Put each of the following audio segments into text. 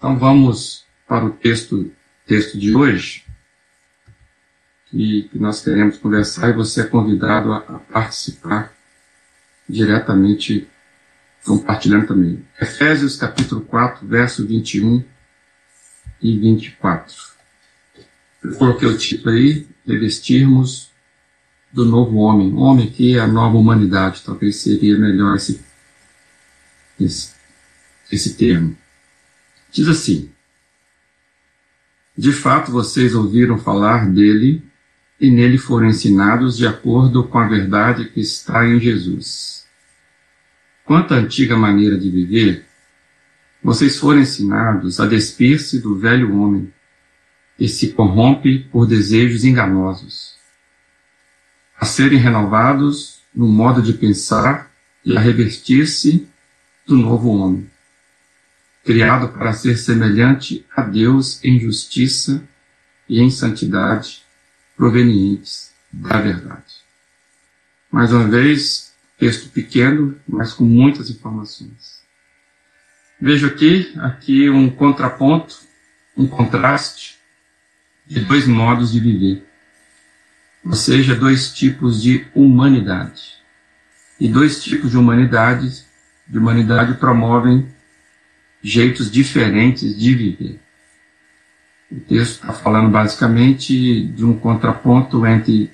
Então vamos para o texto, texto de hoje, que, que nós queremos conversar e você é convidado a, a participar diretamente, compartilhando também. Efésios capítulo 4, verso 21 e 24. Eu coloquei o título aí, revestirmos do novo homem. Homem que é a nova humanidade, talvez seria melhor esse, esse, esse termo. Diz assim: De fato vocês ouviram falar dele e nele foram ensinados de acordo com a verdade que está em Jesus. Quanto à antiga maneira de viver, vocês foram ensinados a despir-se do velho homem, que se corrompe por desejos enganosos, a serem renovados no modo de pensar e a revestir-se do novo homem, criado para ser semelhante a Deus em justiça e em santidade provenientes da verdade. Mais uma vez, texto pequeno, mas com muitas informações. Vejo aqui, aqui um contraponto, um contraste de dois modos de viver. Ou seja, dois tipos de humanidade. E dois tipos de humanidade, de humanidade promovem jeitos diferentes de viver. O texto está falando basicamente de um contraponto entre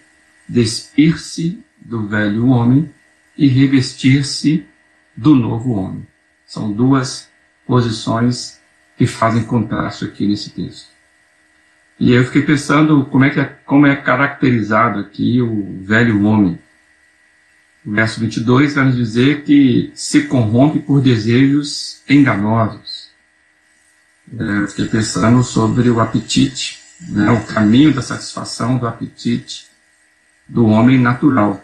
despir-se do velho homem e revestir-se do novo homem. São duas posições que fazem contraste aqui nesse texto. E eu fiquei pensando como é, que é, como é caracterizado aqui o velho homem. Verso 22 vai nos dizer que se corrompe por desejos enganosos é, fiquei pensando sobre o apetite, né, o caminho da satisfação do apetite do homem natural,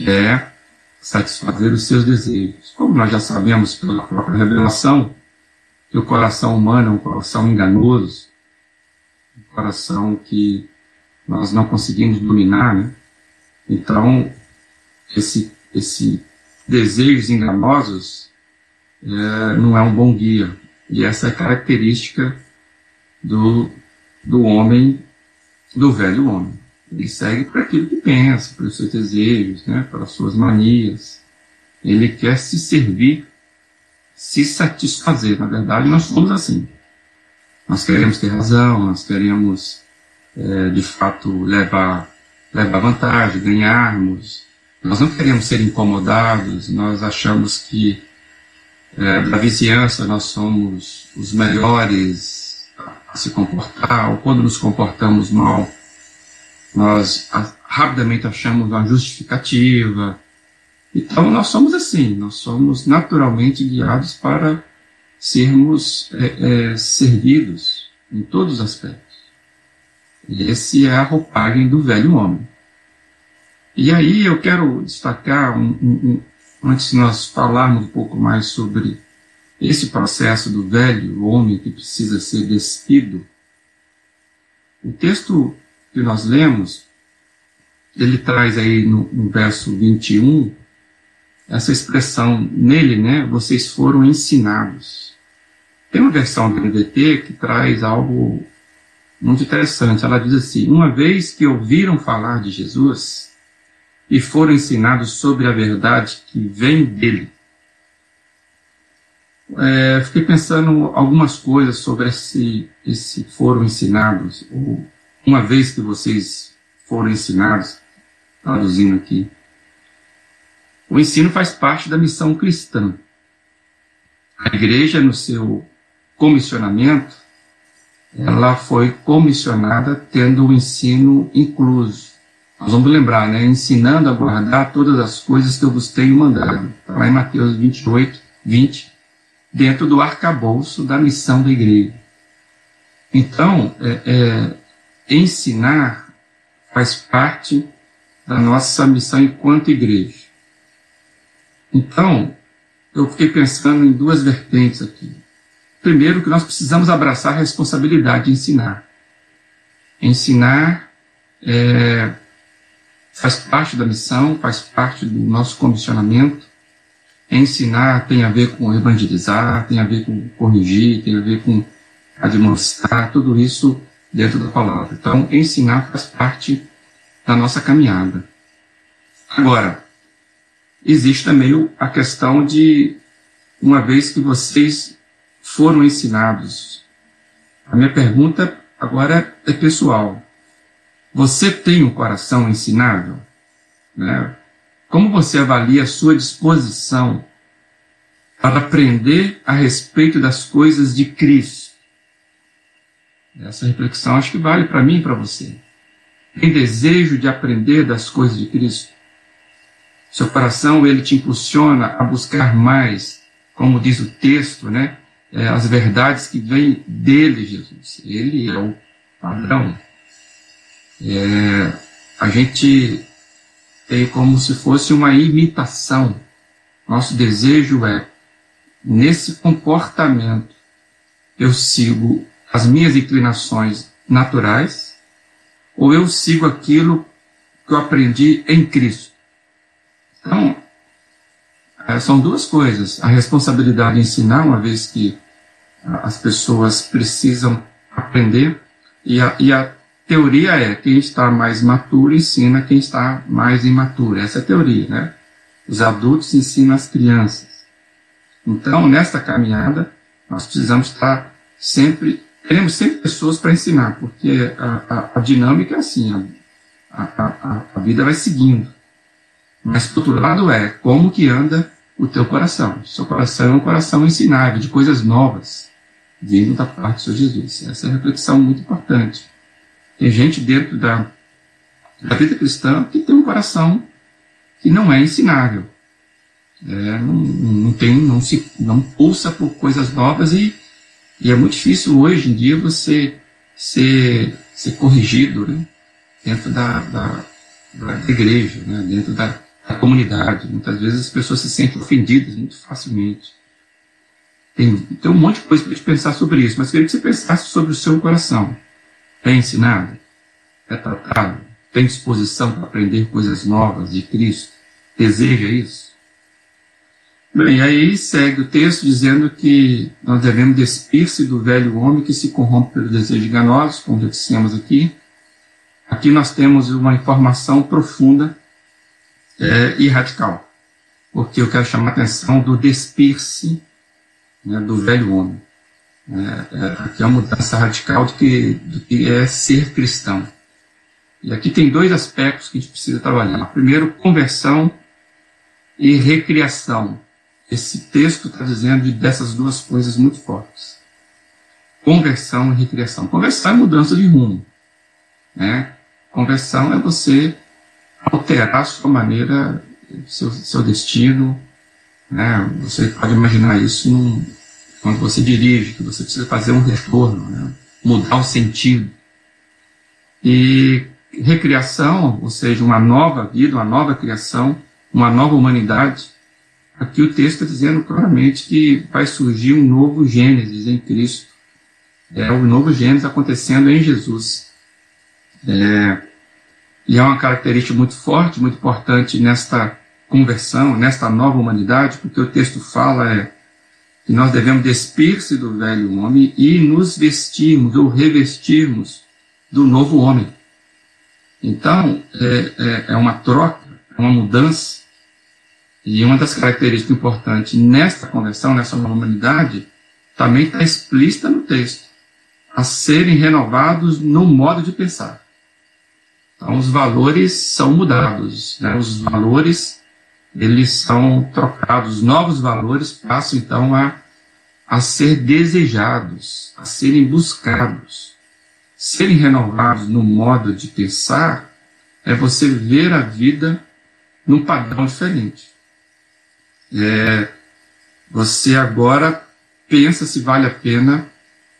é satisfazer os seus desejos. Como nós já sabemos pela própria revelação, que o coração humano é um coração enganoso, um coração que nós não conseguimos dominar, né? Então, esse, esse desejos enganosos é, não é um bom guia. E essa é a característica do, do homem, do velho homem. Ele segue para aquilo que pensa, para os seus desejos, né, para as suas manias. Ele quer se servir, se satisfazer. Na verdade, nós somos assim. Nós queremos ter razão, nós queremos, é, de fato, levar, levar vantagem, ganharmos. Nós não queremos ser incomodados, nós achamos que é, da vizinhança nós somos os melhores a se comportar, ou quando nos comportamos mal, nós rapidamente achamos uma justificativa. Então nós somos assim, nós somos naturalmente guiados para sermos é, é, servidos em todos os aspectos. E esse é a roupagem do velho homem. E aí eu quero destacar um, um, antes de nós falarmos um pouco mais sobre esse processo do velho homem que precisa ser despido, o texto que nós lemos, ele traz aí no, no verso 21 essa expressão nele, né? Vocês foram ensinados. Tem uma versão do NVT que traz algo muito interessante. Ela diz assim: Uma vez que ouviram falar de Jesus, e foram ensinados sobre a verdade que vem dele. É, fiquei pensando algumas coisas sobre esse, esse foram ensinados, ou uma vez que vocês foram ensinados, traduzindo aqui. O ensino faz parte da missão cristã. A igreja, no seu comissionamento, ela foi comissionada tendo o ensino incluso. Nós vamos lembrar, né? Ensinando a guardar todas as coisas que eu vos tenho mandado. Está lá em Mateus 28, 20, dentro do arcabouço da missão da igreja. Então, é, é, ensinar faz parte da nossa missão enquanto igreja. Então, eu fiquei pensando em duas vertentes aqui. Primeiro, que nós precisamos abraçar a responsabilidade de ensinar. Ensinar é, faz parte da missão, faz parte do nosso comissionamento. Ensinar tem a ver com evangelizar, tem a ver com corrigir, tem a ver com admoestar, tudo isso dentro da palavra. Então, ensinar faz parte da nossa caminhada. Agora, existe também a questão de, uma vez que vocês foram ensinados, a minha pergunta agora é pessoal. Você tem um coração ensinável? Né? Como você avalia a sua disposição para aprender a respeito das coisas de Cristo? Essa reflexão acho que vale para mim e para você. Tem desejo de aprender das coisas de Cristo? Seu coração ele te impulsiona a buscar mais, como diz o texto, né? É, as verdades que vêm dele, Jesus. Ele é o padrão. É, a gente tem como se fosse uma imitação. Nosso desejo é, nesse comportamento, eu sigo as minhas inclinações naturais ou eu sigo aquilo que eu aprendi em Cristo. Então, é, são duas coisas. A responsabilidade de ensinar, uma vez que as pessoas precisam aprender, e a, e a teoria é quem está mais maturo ensina quem está mais imaturo. Essa é a teoria, né? Os adultos ensinam as crianças. Então, nesta caminhada, nós precisamos estar sempre, teremos sempre pessoas para ensinar, porque a, a, a, dinâmica é assim, a, a, vida vai seguindo. Mas, por outro lado, é como que anda o teu coração. Seu coração é um coração ensinável, de coisas novas, vindo da parte do Senhor Jesus. Essa é uma reflexão muito importante. Tem gente dentro da, da vida cristã que tem um coração que não é ensinável. É, não, não, tem, não se, não pulsa por coisas novas e, e é muito difícil hoje em dia você ser, ser corrigido né, dentro da, da, da igreja, né, dentro da, a comunidade. Muitas vezes as pessoas se sentem ofendidas muito facilmente. Tem, tem um monte de coisa para gente pensar sobre isso, mas queria que você pensasse sobre o seu coração. É ensinado? É tratado? Tem disposição para aprender coisas novas de Cristo? Deseja isso? Bem, aí segue o texto dizendo que nós devemos despir-se do velho homem que se corrompe pelo desejo enganoso, como já dissemos aqui. Aqui nós temos uma informação profunda é, e radical. Porque eu quero chamar a atenção do despir-se né, do velho homem. É, é, aqui é uma mudança radical do que, do que é ser cristão. E aqui tem dois aspectos que a gente precisa trabalhar. Primeiro, conversão e recriação. Esse texto está dizendo dessas duas coisas muito fortes. Conversão e recriação. Conversão é mudança de rumo. Né? Conversão é você alterar a sua maneira, seu, seu destino. Né? Você pode imaginar isso num, quando você dirige, que você precisa fazer um retorno, né? mudar o sentido. E recriação, ou seja, uma nova vida, uma nova criação, uma nova humanidade. Aqui o texto está dizendo claramente que vai surgir um novo Gênesis em Cristo. É o novo Gênesis acontecendo em Jesus. É, e é uma característica muito forte, muito importante nesta conversão, nesta nova humanidade, porque o texto fala é que nós devemos despir-se do velho homem e nos vestirmos ou revestirmos do novo homem. Então, é, é, é uma troca, é uma mudança. E uma das características importantes nesta conversão, nessa humanidade, também está explícita no texto, a serem renovados no modo de pensar. Então, os valores são mudados, né? os valores eles são trocados, novos valores passam então a, a ser desejados, a serem buscados. Serem renovados no modo de pensar é você ver a vida num padrão diferente. É, você agora pensa se vale a pena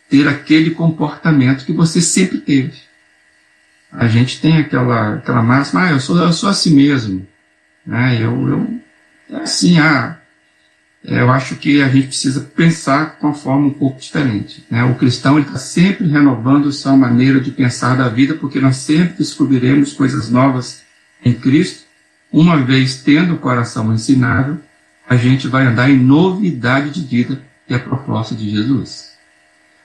ter aquele comportamento que você sempre teve a gente tem aquela, aquela máxima, ah, eu sou, eu sou assim mesmo. Né? Eu, eu, é assim, ah, eu acho que a gente precisa pensar com uma forma um pouco diferente. Né? O cristão está sempre renovando sua maneira de pensar da vida, porque nós sempre descobriremos coisas novas em Cristo, uma vez tendo o coração ensinável a gente vai andar em novidade de vida, que é a proposta de Jesus.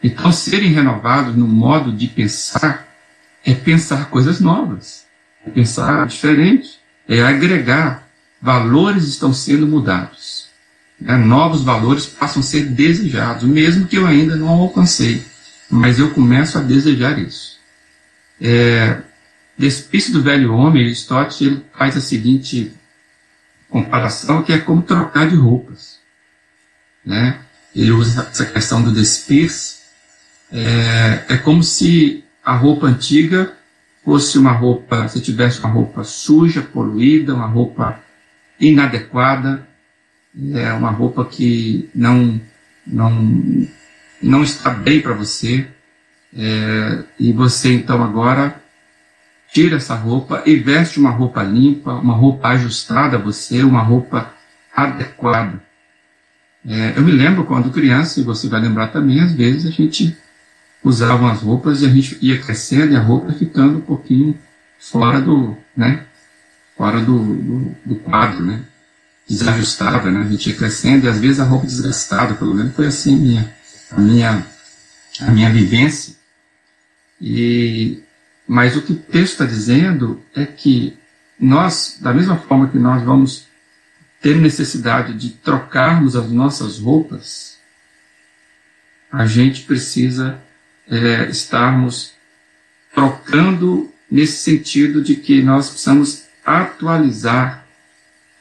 Então, serem renovados no modo de pensar é pensar coisas novas, é pensar diferente, é agregar. Valores estão sendo mudados. Né? Novos valores passam a ser desejados, mesmo que eu ainda não alcancei, mas eu começo a desejar isso. É, do velho homem, Aristóteles ele faz a seguinte comparação, que é como trocar de roupas. Né? Ele usa essa questão do despir-se. É, é como se a roupa antiga fosse uma roupa, se tivesse uma roupa suja, poluída, uma roupa inadequada, é uma roupa que não não não está bem para você, é, e você então agora tira essa roupa e veste uma roupa limpa, uma roupa ajustada a você, uma roupa adequada. É, eu me lembro quando criança, e você vai lembrar também, às vezes a gente usava as roupas e a gente ia crescendo e a roupa ficando um pouquinho fora do, né, fora do, do, do quadro, né, desajustada, né, a gente ia crescendo e às vezes a roupa desgastada, pelo menos foi assim minha, a minha, a minha vivência. E mas o que o texto está dizendo é que nós, da mesma forma que nós vamos ter necessidade de trocarmos as nossas roupas, a gente precisa é, estarmos trocando nesse sentido de que nós precisamos atualizar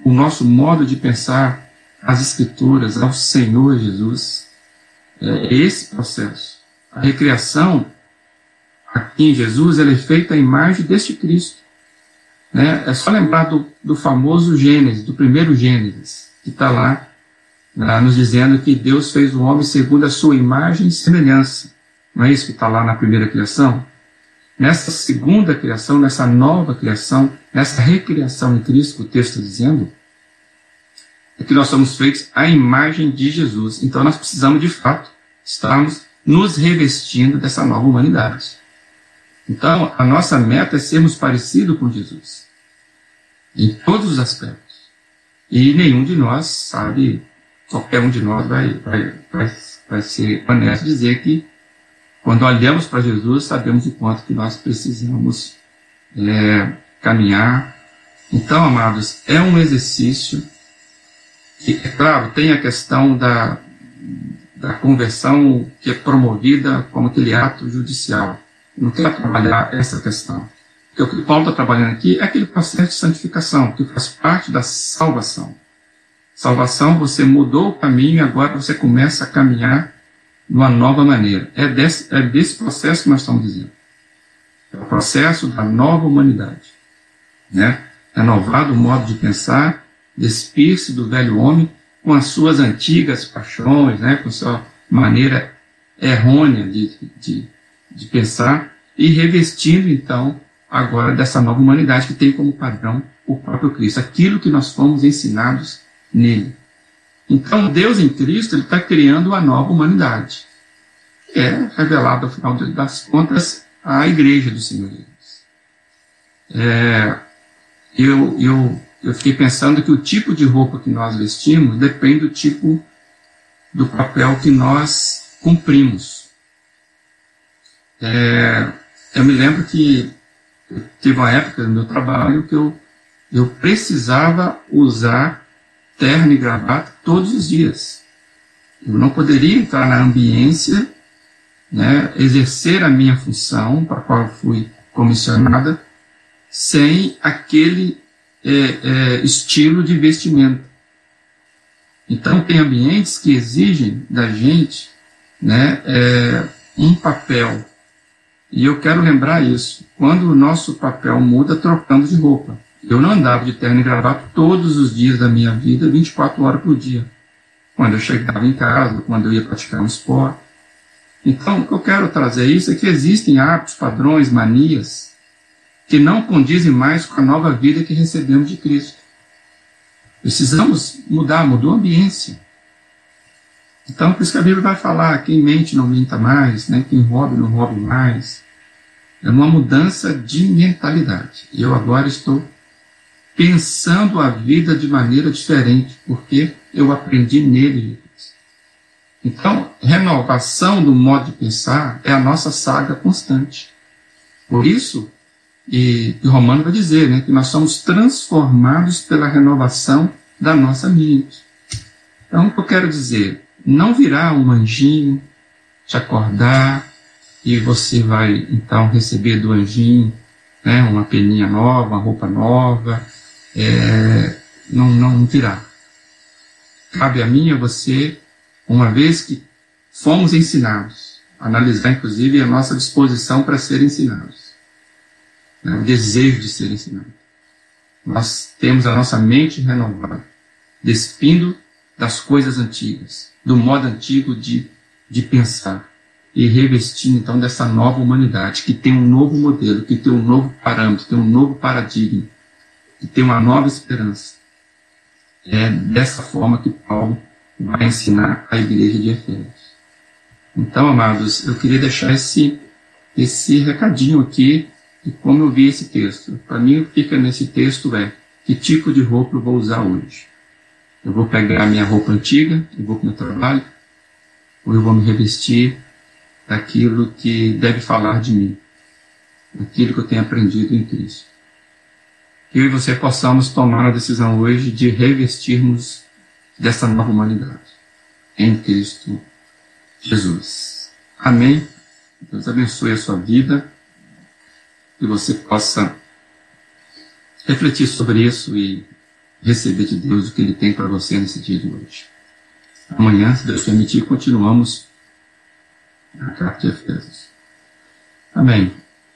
o nosso modo de pensar as Escrituras ao Senhor Jesus. É esse processo. A recriação aqui em Jesus, ela é feita à imagem deste Cristo. Né? É só lembrar do, do famoso Gênesis, do primeiro Gênesis, que está lá, lá, nos dizendo que Deus fez o homem segundo a sua imagem e semelhança. Não é isso que está lá na primeira criação? Nessa segunda criação, nessa nova criação, nessa recriação em Cristo, o texto dizendo, é que nós somos feitos à imagem de Jesus. Então nós precisamos, de fato, estarmos nos revestindo dessa nova humanidade. Então, a nossa meta é sermos parecidos com Jesus, em todos os aspectos. E nenhum de nós sabe, qualquer um de nós vai, vai, vai, vai ser honesto dizer que, quando olhamos para Jesus, sabemos o quanto que nós precisamos é, caminhar. Então, amados, é um exercício que, é claro, tem a questão da, da conversão que é promovida como aquele ato judicial não quero trabalhar essa questão. Porque o que Paulo está trabalhando aqui é aquele processo de santificação, que faz parte da salvação. Salvação, você mudou o caminho e agora você começa a caminhar de uma nova maneira. É desse, é desse processo que nós estamos dizendo. É o processo da nova humanidade. Né? Renovado o modo de pensar, despir-se do velho homem com as suas antigas paixões, né? com sua maneira errônea de, de, de pensar e revestindo então agora dessa nova humanidade que tem como padrão o próprio Cristo, aquilo que nós fomos ensinados nele. Então Deus em Cristo ele está criando uma nova humanidade, que é revelada ao final das contas à Igreja do Senhor Jesus. É, eu, eu, eu fiquei pensando que o tipo de roupa que nós vestimos depende do tipo do papel que nós cumprimos. É, eu me lembro que tive uma época no meu trabalho que eu, eu precisava usar terno e gravata todos os dias. Eu não poderia entrar na ambiência, né, exercer a minha função para a qual fui comissionada, sem aquele é, é, estilo de vestimento. Então, tem ambientes que exigem da gente né, é, um papel e eu quero lembrar isso. Quando o nosso papel muda, trocando de roupa. Eu não andava de terno e gravata todos os dias da minha vida, 24 horas por dia. Quando eu chegava em casa, quando eu ia praticar um esporte. Então, o que eu quero trazer isso é que existem hábitos, padrões, manias que não condizem mais com a nova vida que recebemos de Cristo. Precisamos mudar, mudou a ambiência. Então, por isso que a Bíblia vai falar: quem mente não minta mais, né? quem roube não roube mais. É uma mudança de mentalidade. Eu agora estou pensando a vida de maneira diferente, porque eu aprendi nele. Então, renovação do modo de pensar é a nossa saga constante. Por isso, e, o Romano vai dizer né, que nós somos transformados pela renovação da nossa mente. Então, o que eu quero dizer? Não virá um anjinho te acordar e você vai então receber do anjinho né, uma peninha nova, uma roupa nova. É, não, não virá. Cabe a mim e a você, uma vez que fomos ensinados, analisar inclusive a nossa disposição para ser ensinados, né, o desejo de ser ensinado. Nós temos a nossa mente renovada, despindo das coisas antigas, do modo antigo de, de pensar, e revestindo então dessa nova humanidade, que tem um novo modelo, que tem um novo parâmetro, tem um novo paradigma, que tem uma nova esperança. É dessa forma que Paulo vai ensinar a igreja de Efésios. Então, amados, eu queria deixar esse, esse recadinho aqui de como eu vi esse texto. Para mim, o que fica nesse texto é que tipo de roupa eu vou usar hoje. Eu vou pegar minha roupa antiga e vou para o meu trabalho, ou eu vou me revestir daquilo que deve falar de mim, daquilo que eu tenho aprendido em Cristo. Eu e você possamos tomar a decisão hoje de revestirmos dessa nova humanidade em Cristo Jesus. Amém? Deus abençoe a sua vida, que você possa refletir sobre isso e receber de Deus o que Ele tem para você nesse dia de hoje. Amanhã, se Deus permitir, continuamos na carta de Efésios. Amém.